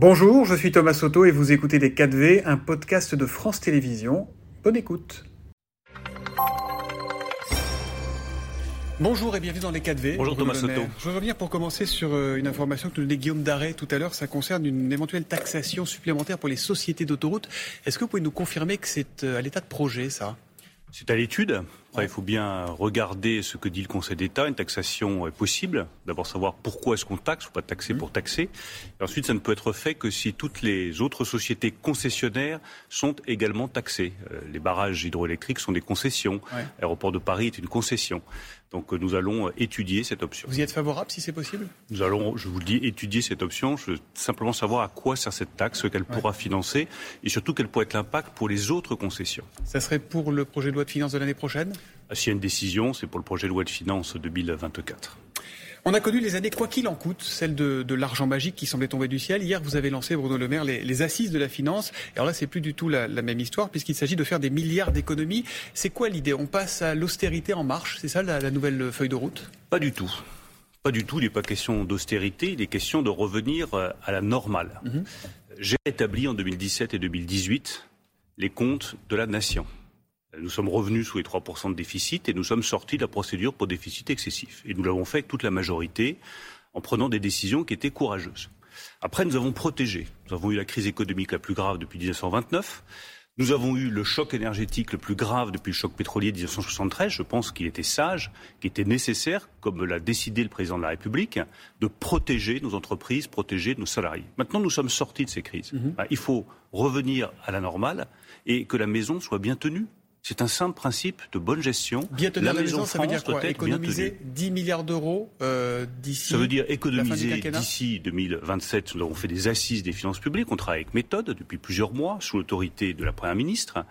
Bonjour, je suis Thomas Soto et vous écoutez Les 4V, un podcast de France Télévisions. Bonne écoute. Bonjour et bienvenue dans les 4V. Bonjour Thomas Soto. Je veux revenir pour commencer sur euh, une information que nous donnait Guillaume Darret tout à l'heure. Ça concerne une éventuelle taxation supplémentaire pour les sociétés d'autoroutes. Est-ce que vous pouvez nous confirmer que c'est euh, à l'état de projet, ça? C'est à l'étude il faut bien regarder ce que dit le Conseil d'État. Une taxation est possible. D'abord savoir pourquoi est-ce qu'on taxe, ou pas taxer mmh. pour taxer. Et ensuite, ça ne peut être fait que si toutes les autres sociétés concessionnaires sont également taxées. Euh, les barrages hydroélectriques sont des concessions. L'aéroport de Paris est une concession. Donc euh, nous allons étudier cette option. Vous y êtes favorable si c'est possible? Nous allons, je vous le dis, étudier cette option. Je veux simplement savoir à quoi sert cette taxe, ce qu'elle pourra financer et surtout quel pourrait être l'impact pour les autres concessions. Ça serait pour le projet de loi de finances de l'année prochaine? S'il y a une décision, c'est pour le projet de loi de finances 2024. On a connu les années quoi qu'il en coûte, celle de, l'argent magique qui semblait tomber du ciel. Hier, vous avez lancé, Bruno Le Maire, les, assises de la finance. Alors là, c'est plus du tout la, même histoire puisqu'il s'agit de faire des milliards d'économies. C'est quoi l'idée? On passe à l'austérité en marche, c'est ça la, nouvelle feuille de route? Pas du tout. Pas du tout. Il n'est pas question d'austérité, il est question de revenir euh, à la normale. Mhm. J'ai établi en 2017 et 2018 les comptes de la nation. Nous sommes revenus sous les 3% de déficit et nous sommes sortis de la procédure pour déficit excessif. Et nous l'avons fait avec toute la majorité en prenant des décisions qui étaient courageuses. Après, nous avons protégé. Nous avons eu la crise économique la plus grave depuis 1929. Nous avons eu le choc énergétique le plus grave depuis le choc pétrolier de 1973. Je pense qu'il était sage, qu'il était nécessaire, comme l'a décidé le président de la République, de protéger nos entreprises, protéger nos salariés. Maintenant, nous sommes sortis de ces crises. Mhm. Il faut revenir à la normale et que la maison soit bien tenue. C'est un simple principe de bonne gestion. Bien tenir la, maison, ça veut dire quoi Économiser 10 milliards d'euros euh, d'ici. Ça veut dire économiser d'ici 2027. Nous avons fait des assises des finances publiques. On travaille avec méthode depuis plusieurs mois sous l'autorité de la première ministre.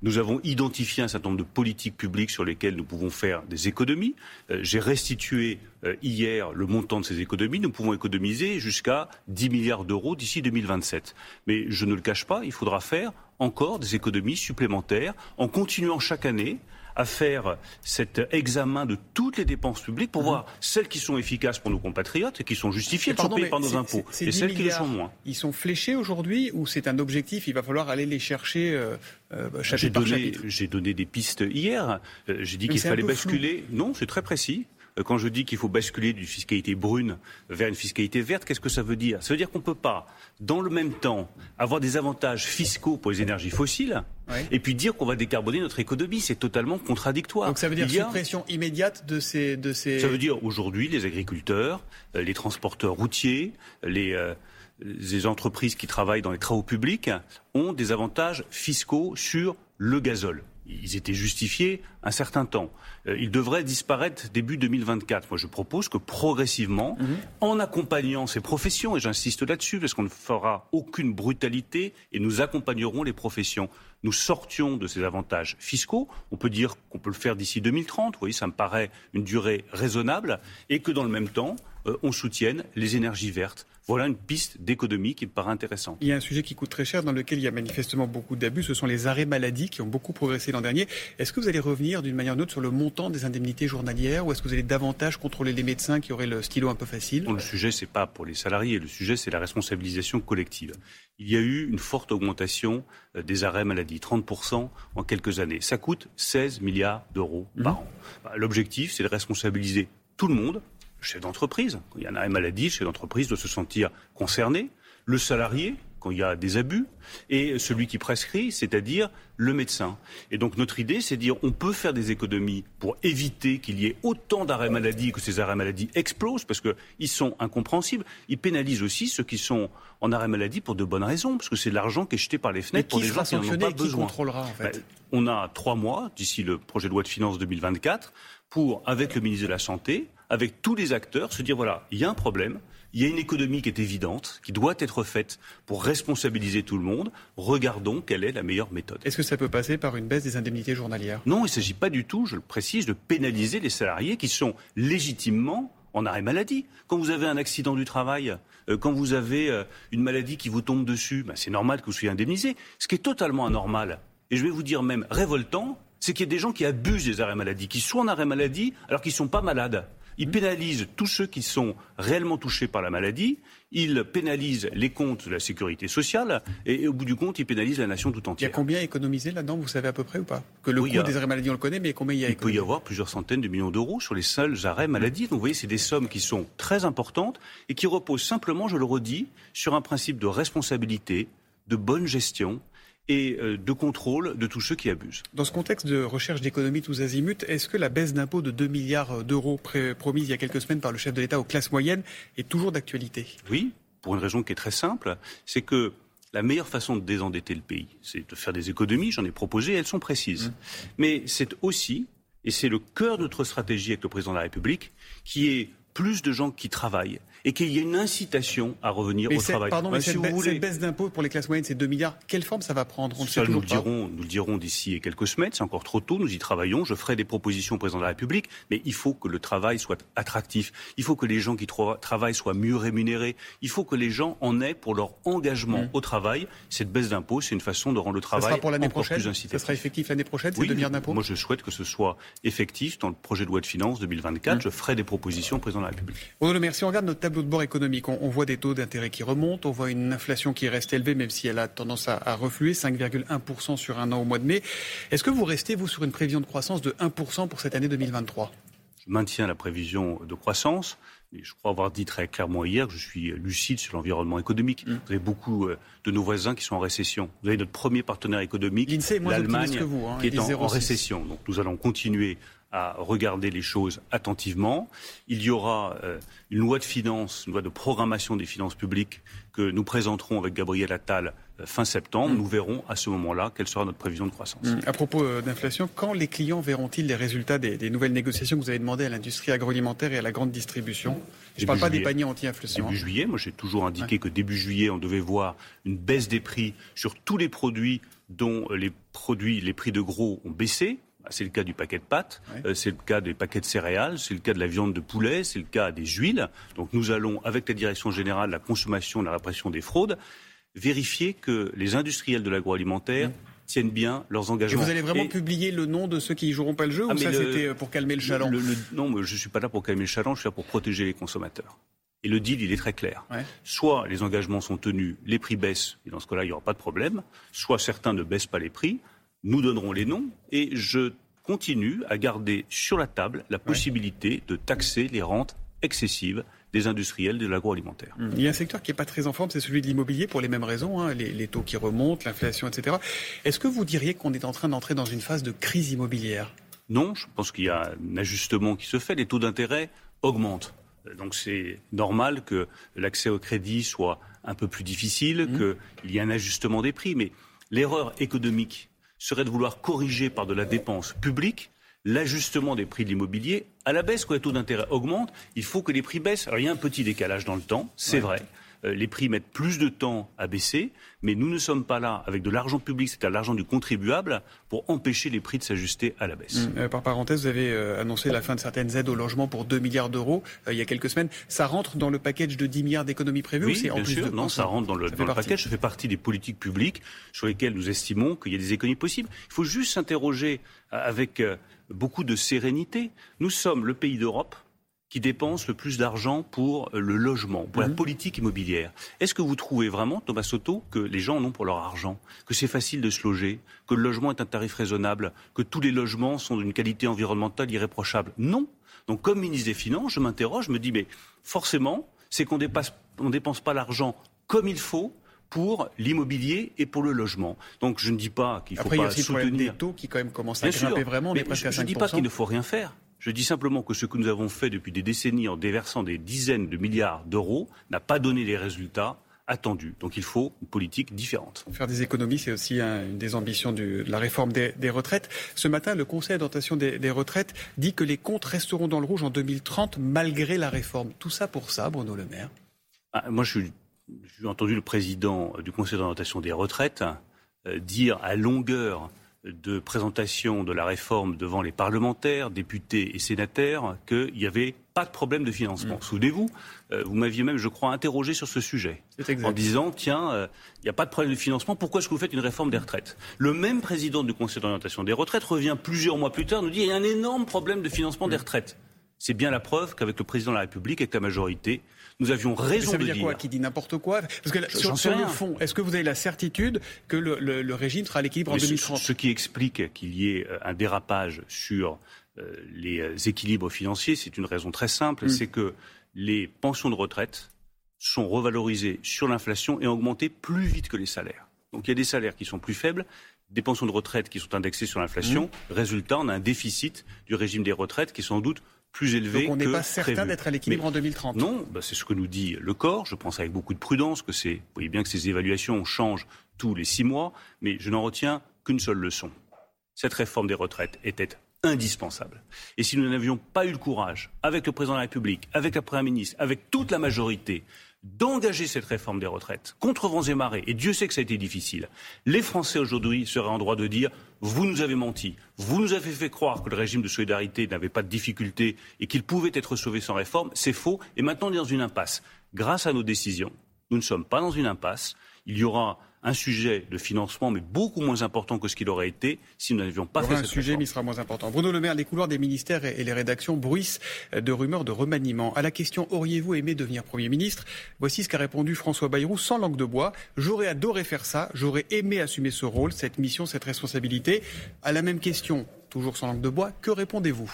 Nous avons identifié un certain nombre de politiques publiques sur lesquelles nous pouvons faire des économies. Euh, j'ai restitué euh, hier le montant de ces économies. Nous pouvons économiser jusqu'à 10 milliards d'euros d'ici 2027. Mais je ne le cache pas, il faudra faire encore des économies supplémentaires en continuant chaque année à faire cet examen de toutes les dépenses publiques pour mmh. voir celles qui sont efficaces pour nos compatriotes et qui sont justifiées, sont payées par nos impôts, et celles qui le sont moins. Ils sont fléchés aujourd'hui ou c'est un objectif Il va falloir aller les chercher euh, euh J'ai donné, donné, des pistes hier. Euh, j'ai dit qu'il fallait basculer. Non, c'est très précis. Euh, quand je dis qu'il faut basculer d'une fiscalité brune vers une fiscalité verte, qu'est-ce que ça veut dire? Ça veut dire qu'on ne peut pas, dans le même temps, avoir des avantages fiscaux pour les énergies fossiles et puis dire qu'on va décarboner notre économie. C'est totalement contradictoire. Donc ça veut dire suppression immédiate de ces, de ces... Ça veut dire aujourd'hui les agriculteurs, euh, les transporteurs routiers, les... Euh, les entreprises qui travaillent dans les travaux publics ont des avantages fiscaux sur le gazole ils étaient justifiés un certain temps. Euh, ils devraient disparaître début 2024. Moi, je propose que progressivement, mhm. en accompagnant ces professions, et j'insiste là-dessus, parce qu'on ne fera aucune brutalité, et nous accompagnerons les professions, nous sortions de ces avantages fiscaux. On peut dire qu'on peut le faire d'ici 2030, vous voyez, ça me paraît une durée raisonnable, et que dans le même temps, euh, on soutienne les énergies vertes. Voilà une piste d'économie qui me paraît intéressante. Il y a un sujet qui coûte très cher, dans lequel il y a manifestement beaucoup d'abus. Ce sont les arrêts maladie qui ont beaucoup progressé l'an dernier. Est-ce que vous allez revenir d'une manière ou d'une autre sur le montant des indemnités journalières ou est-ce que vous allez davantage contrôler les médecins qui auraient le stylo un peu facile? Le sujet, c'est pas pour les salariés. Le sujet, c'est la responsabilisation collective. Il y a eu une forte augmentation euh, des arrêts maladie, 30% en quelques années. Ça coûte 16 milliards d'euros par mmh. an. Bah, l'objectif, c'est de responsabiliser tout le monde, chef d'entreprise. Il y en a une maladie, chef d'entreprise doit se sentir concerné. Le salarié, quand il y a des abus, et celui qui prescrit, c'est-à-dire le médecin. Et donc notre idée, c'est de dire on peut faire des économies pour éviter qu'il y ait autant d'arrêts maladie, que ces arrêts maladie explosent, parce qu'ils sont incompréhensibles. Ils pénalisent aussi ceux qui sont en arrêt maladie pour de bonnes raisons, parce que c'est de l'argent qui est jeté par les fenêtres pour les gens qui n'en ont pas besoin. contrôlera en fait ben, On a trois mois, d'ici le projet de loi de finances 2024, pour, avec le ministre de la Santé, avec tous les acteurs, se dire voilà, il y a un problème, il y a une économie qui est évidente, qui doit être faite pour responsabiliser tout le monde. Regardons quelle est la meilleure méthode. Est-ce que ça peut passer par une baisse des indemnités journalières? Non, il ne s'agit pas du tout, je le précise, de pénaliser les salariés qui sont légitimement en arrêt maladie. Quand vous avez un accident du travail, euh, quand vous avez euh, une maladie qui vous tombe dessus, ben, c'est normal que vous soyez indemnisé. Ce qui est totalement anormal, et je vais vous dire même révoltant, c'est qu'il y a des gens qui abusent des arrêts maladie, qui sont en arrêt maladie alors qu'ils ne sont pas malades. Il pénalise tous ceux qui sont réellement touchés par la maladie. Il pénalise les comptes de la sécurité sociale. Et, au bout du compte, il pénalise la nation tout entière. Il y a combien économisé là-dedans, vous savez à peu près ou pas? Que le coût des arrêts maladie, on le connaît, mais combien il y a Il peut y avoir plusieurs centaines de millions d'euros sur les seuls arrêts maladie. Donc vous voyez, c'est des sommes qui sont très importantes et qui reposent simplement, je le redis, sur un principe de responsabilité, de bonne gestion et euh, de contrôle de tous ceux qui abusent. Dans ce contexte de recherche d'économie tous azimuts, est-ce que la baisse d'impôts de 2 milliards d'euros promise il y a quelques semaines par le chef de l'État aux classes moyennes est toujours d'actualité? Oui, pour une raison qui est très simple, c'est que la meilleure façon de désendetter le pays, c'est de faire des économies, j'en ai proposé, elles sont précises. Mmh. Mais c'est aussi, et c'est le cœur de notre stratégie avec le président de la République, qui est plus de gens qui travaillent et qu'il y ait une incitation à revenir au travail. Pardon, mais si cette, vous voulez... baisse d'impôts pour les classes moyennes, c'est 2 milliards, quelle forme ça va prendre? On ça, nous, le dirons, nous le dirons d'ici quelques semaines, c'est encore trop tôt, nous y travaillons, je ferai des propositions au président de la République, mais il faut que le travail soit attractif, il faut que les gens qui travaillent soient mieux rémunérés, il faut que les gens en aient pour leur engagement mmh. au travail. Cette baisse d'impôts, c'est une façon de rendre le travail ça sera pour l'année prochaine, plus incitatif. Ça sera effectif l'année prochaine, ces 2 milliards d'impôts? Moi, je souhaite que ce soit effectif dans le projet de loi de finances 2024. Mmh. Je ferai des propositions au président de la République. Bruno Le on regarde notre tableau de bord économique on, voit des taux d'intérêt qui remontent, on voit une inflation qui reste élevée, même si elle a tendance à, à refluer, 5,1% sur un an au mois de mai. Est-ce que vous restez, vous, sur une prévision de croissance de 1% pour cette année 2023 Je maintiens la prévision de croissance. Mais je crois avoir dit très clairement hier que je suis lucide sur l'environnement économique. Mm. Vous avez beaucoup euh, de nos voisins qui sont en récession. Vous avez notre premier partenaire économique, l'Allemagne, hein. qui est en, en, récession. Donc nous allons continuer à regarder les choses attentivement. Il y aura euh, une loi de finances, une loi de programmation des finances publiques que nous présenterons avec Gabriel Attal euh, fin septembre. Mm. Nous verrons à ce moment-là quelle sera notre prévision de croissance. Mm. À propos euh, d'inflation, quand les clients verront-ils les résultats des, nouvelles négociations que vous avez demandées à l'industrie agroalimentaire et à la grande distribution? Je ne parle pas des paniers anti-inflation. Début hein. juillet, moi j'ai toujours indiqué que début juillet, on devait voir une baisse des prix sur tous les produits dont les produits, les prix de gros ont baissé. Bah, c'est le cas du paquet de pâtes, euh, c'est le cas des paquets de céréales, c'est le cas de la viande de poulet, c'est le cas des huiles. Donc nous allons, avec la Direction générale de la consommation et de la répression des fraudes, vérifier que les industriels de l'agroalimentaire tiennent bien leurs engagements. Et vous allez vraiment publier le nom de ceux qui ne joueront pas le jeu ah, ou ça c'était euh, pour calmer le chaland Non, mais je ne suis pas là pour calmer le chaland, je suis là pour protéger les consommateurs. Et le deal, il est très clair. Soit les engagements sont tenus, les prix baissent, et dans ce cas-là, il n'y aura pas de problème. Soit certains ne baissent pas les prix nous donnerons les noms et je continue à garder sur la table la possibilité de taxer les rentes excessives des industriels de l'agroalimentaire. Il y a un secteur qui n'est pas très en forme, c'est celui de l'immobilier pour les mêmes raisons, hein, les, taux qui remontent, l'inflation, etc. Est-ce que vous diriez qu'on est en train d'entrer dans une phase de crise immobilière? Non, je pense qu'il y a un ajustement qui se fait. Les taux d'intérêt augmentent. Donc c'est normal que l'accès au crédit soit un peu plus difficile, mmh. qu'il y ait un ajustement des prix. Mais l'erreur économique serait de vouloir corriger par de la dépense publique l'ajustement des prix de l'immobilier à la baisse. Quand les taux d'intérêt augmentent, il faut que les prix baissent. Alors il y a un petit décalage dans le temps, c'est vrai. Euh, les prix mettent plus de temps à baisser, mais nous ne sommes pas là avec de l'argent public, c'est-à-dire l'argent du contribuable, pour empêcher les prix de s'ajuster à la baisse. Mmh. Euh, par parenthèse, vous avez euh, annoncé la fin de certaines aides au logement pour 2 milliards d'euros il y a quelques semaines. Ça rentre dans le package de 10 milliards d'économies prévues oui, ou c'est en plus sûr. Non, ça rentre dans le, dans le package. Ça fait partie des politiques publiques sur lesquelles nous estimons qu'il y a des économies possibles. Il faut juste s'interroger avec beaucoup de sérénité. Nous sommes le pays d'Europe qui dépense le plus d'argent pour le logement, pour la mhm. politique immobilière. Est-ce que vous trouvez vraiment, Thomas Soto, que les gens en ont pour leur argent, que c'est facile de se loger, que le logement est un tarif raisonnable, que tous les logements sont d'une qualité environnementale irréprochable? Non. Donc, comme ministre des Finances, je m'interroge, je me dis, mais forcément, c'est qu'on ne dépense pas l'argent comme il faut pour l'immobilier et pour le logement. Donc je ne dis pas qu'il faut Après, pas il y a aussi soutenir. des taux qui quand même commencent à grimper vraiment. je ne dis pas qu'il ne faut rien faire. Je dis simplement que ce que nous avons fait depuis des décennies en déversant des dizaines de milliards d'euros n'a pas donné les résultats attendus. Donc il faut une politique différente. Faire des économies, c'est aussi une des ambitions de la réforme des, retraites. Ce matin, le Conseil d'orientation des, retraites dit que les comptes resteront dans le rouge en 2030 malgré la réforme. Tout ça pour ça, Bruno Le Maire? Ah, Moi, j'ai entendu le président du Conseil d'orientation des retraites euh, dire à longueur de présentation de la réforme devant les parlementaires, députés et sénateurs qu'il n'y avait pas de problème de financement. Mm. Souvenez-vous, euh, vous m'aviez même, je crois, interrogé sur ce sujet en disant tiens, euh, il n'y a pas de problème de financement, pourquoi est-ce que vous faites une réforme des retraites? Le même président du Conseil d'orientation des retraites revient plusieurs mois plus tard, nous dit il y a un énorme problème de financement des mm. retraites. C'est bien la preuve qu'avec le président de la République, avec la majorité, nous avions raison ça veut de dire. quoi Qui dit n'importe quoi? Parce que sur, sur le fond, est-ce que vous avez la certitude que le, le, régime sera à l'équilibre en 2030 ce, qui explique qu'il y ait euh, un dérapage sur euh, les euh, équilibres financiers, c'est une raison très simple, mm. c'est que les pensions de retraite sont revalorisées sur l'inflation et augmentées plus vite que les salaires. Donc il y a des salaires qui sont plus faibles, des pensions de retraite qui sont indexées sur l'inflation. Mmh. Résultat, on a un déficit du régime des retraites qui est sans doute plus élevé. Donc on n'est pas certain d'être à l'équilibre en 2030. Non, bah c'est ce que nous dit le corps. Je pense avec beaucoup de prudence que c'est. Vous voyez bien que ces évaluations changent tous les six mois, mais je n'en retiens qu'une seule leçon. Cette réforme des retraites était indispensable. Et si nous n'avions pas eu le courage, avec le président de la République, avec la première ministre, avec toute la majorité, d'engager cette réforme des retraites contre vents et marées, et Dieu sait que ça a été difficile, les Français aujourd'hui seraient en droit de dire vous nous avez menti, vous nous avez fait croire que le régime de solidarité n'avait pas de difficultés et qu'il pouvait être sauvé sans réforme, c'est faux, et maintenant on est dans une impasse. Grâce à nos décisions, nous ne sommes pas dans une impasse, il y aura un sujet de financement, mais beaucoup moins important que ce qu'il aurait été si nous n'avions pas fait un sujet, mais il sera moins important. Bruno Le Maire, les couloirs des ministères et les rédactions bruissent de rumeurs de remaniement. À la question auriez-vous aimé devenir Premier ministre? Voici ce qu'a répondu François Bayrou sans langue de bois. J'aurais adoré faire ça, j'aurais aimé assumer ce rôle, cette mission, cette responsabilité. À la même question, toujours sans langue de bois, que répondez-vous?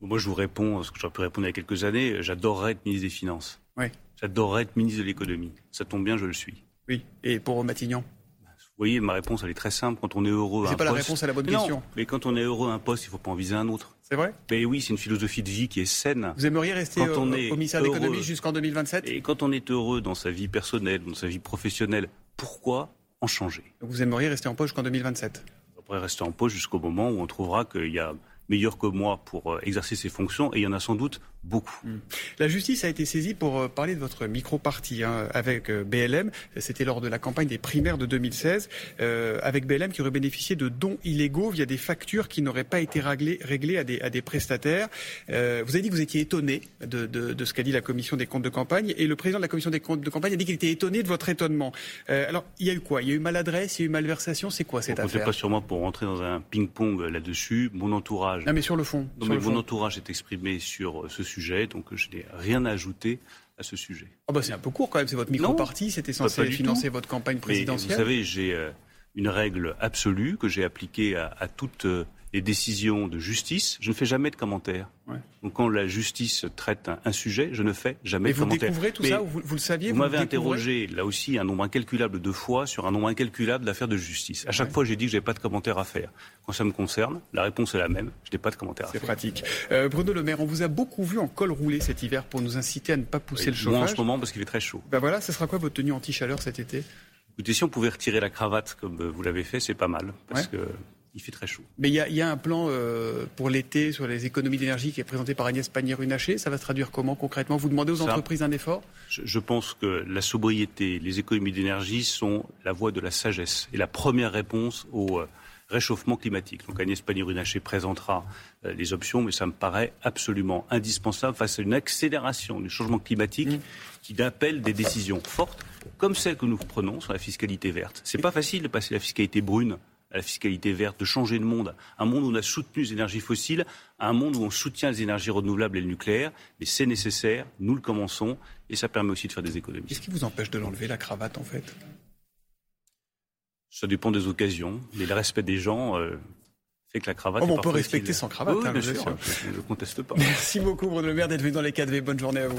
Moi, je vous réponds ce que j'aurais pu répondre il y a quelques années. J'adorerais être ministre des Finances. Oui. J'adorerais être ministre de l'économie. Ça tombe bien, je le suis. Oui. Et pour Matignon? Vous voyez, ma réponse, elle est très simple. Quand on est heureux, c'est pas la réponse à la bonne question. Mais quand on est heureux à un poste, il ne faut pas en viser un autre. C'est vrai? Mais oui, c'est une philosophie de vie qui est saine. Vous aimeriez rester au, ministère de l'économie jusqu'en 2027 Et quand on est heureux dans sa vie personnelle, dans sa vie professionnelle, pourquoi en changer? Vous aimeriez rester en poste jusqu'en 2027 On pourrait rester en poste jusqu'au moment où on trouvera qu'il y a meilleur que moi pour euh, exercer ses fonctions, et il y en a sans doute beaucoup. Hmm. La justice a été saisie pour euh, parler de votre micro-parti hein, avec euh, BLM. C'était lors de la campagne des primaires de 2016, avec BLM qui aurait bénéficié de dons illégaux via des factures qui n'auraient pas été réglées, réglées à, des, à des prestataires. vous avez dit que vous étiez étonné de, de, de ce qu'a dit la commission des comptes de campagne, et le président de la commission des comptes de campagne a dit qu'il était étonné de votre étonnement. alors, il y a eu quoi? Il y a eu maladresse, il y a eu malversation, c'est quoi cette affaire? pas sur moi pour rentrer dans un ping-pong là-dessus. Mon entourage non, mais sur le fond. mon entourage est exprimé sur euh, ce sujet, donc je n'ai rien à ajouter à ce sujet. Oh bah c'est un peu court quand même, c'est votre micro-parti, c'était censé financer votre campagne présidentielle. vous savez, j'ai euh, une règle absolue que j'ai appliquée à, à toute euh, les décisions de justice, je ne fais jamais de commentaires. Donc quand la justice traite un, sujet, je ne fais jamais de commentaires. Mais vous découvrez tout ça, vous, le saviez Vous, m'avez interrogé, là aussi, un nombre incalculable de fois sur un nombre incalculable d'affaires de justice. À chaque fois, j'ai dit que je n'avais pas de commentaires à faire. Quand ça me concerne, la réponse est la même, je n'ai pas de commentaires à faire. C'est pratique. Euh, Bruno Le Maire, on vous a beaucoup vu en col roulé cet hiver pour nous inciter à ne pas pousser le chauffage. Moi en ce moment parce qu'il est très chaud. Ben voilà, ce sera quoi votre tenue anti-chaleur cet été? Écoutez, si on pouvait retirer la cravate comme vous l'avez fait, c'est pas mal. Parce que il fait très chaud. Mais il y, a un plan euh, pour l'été sur les économies d'énergie qui est présenté par Agnès Pannier-Runacher. Ça va se traduire comment concrètement? Vous demandez aux entreprises un effort? je, pense que la sobriété, les économies d'énergie sont la voie de la sagesse et la première réponse au euh, réchauffement climatique. Donc Agnès Pannier-Runacher présentera euh, les options, mais ça me paraît absolument indispensable face à une accélération du changement climatique mmh. qui appelle des décisions fortes, comme celles que nous prenons sur la fiscalité verte. C'est pas facile de passer la fiscalité brune à la fiscalité verte, de changer le monde. Un monde où on a soutenu les énergies fossiles, un monde où on soutient les énergies renouvelables et le nucléaire. Mais c'est nécessaire, nous le commençons, et ça permet aussi de faire des économies. Qu'est-ce qui vous empêche de l'enlever, la cravate, en fait? Ça dépend des occasions. Mais le respect des gens euh, fait que la cravate. Oh, on peut respecter sans cravate, oui, hein, bien sûr. Je ne conteste pas. Merci beaucoup, Bruno Le Maire, d'être venu dans les 4V. Bonne journée à vous.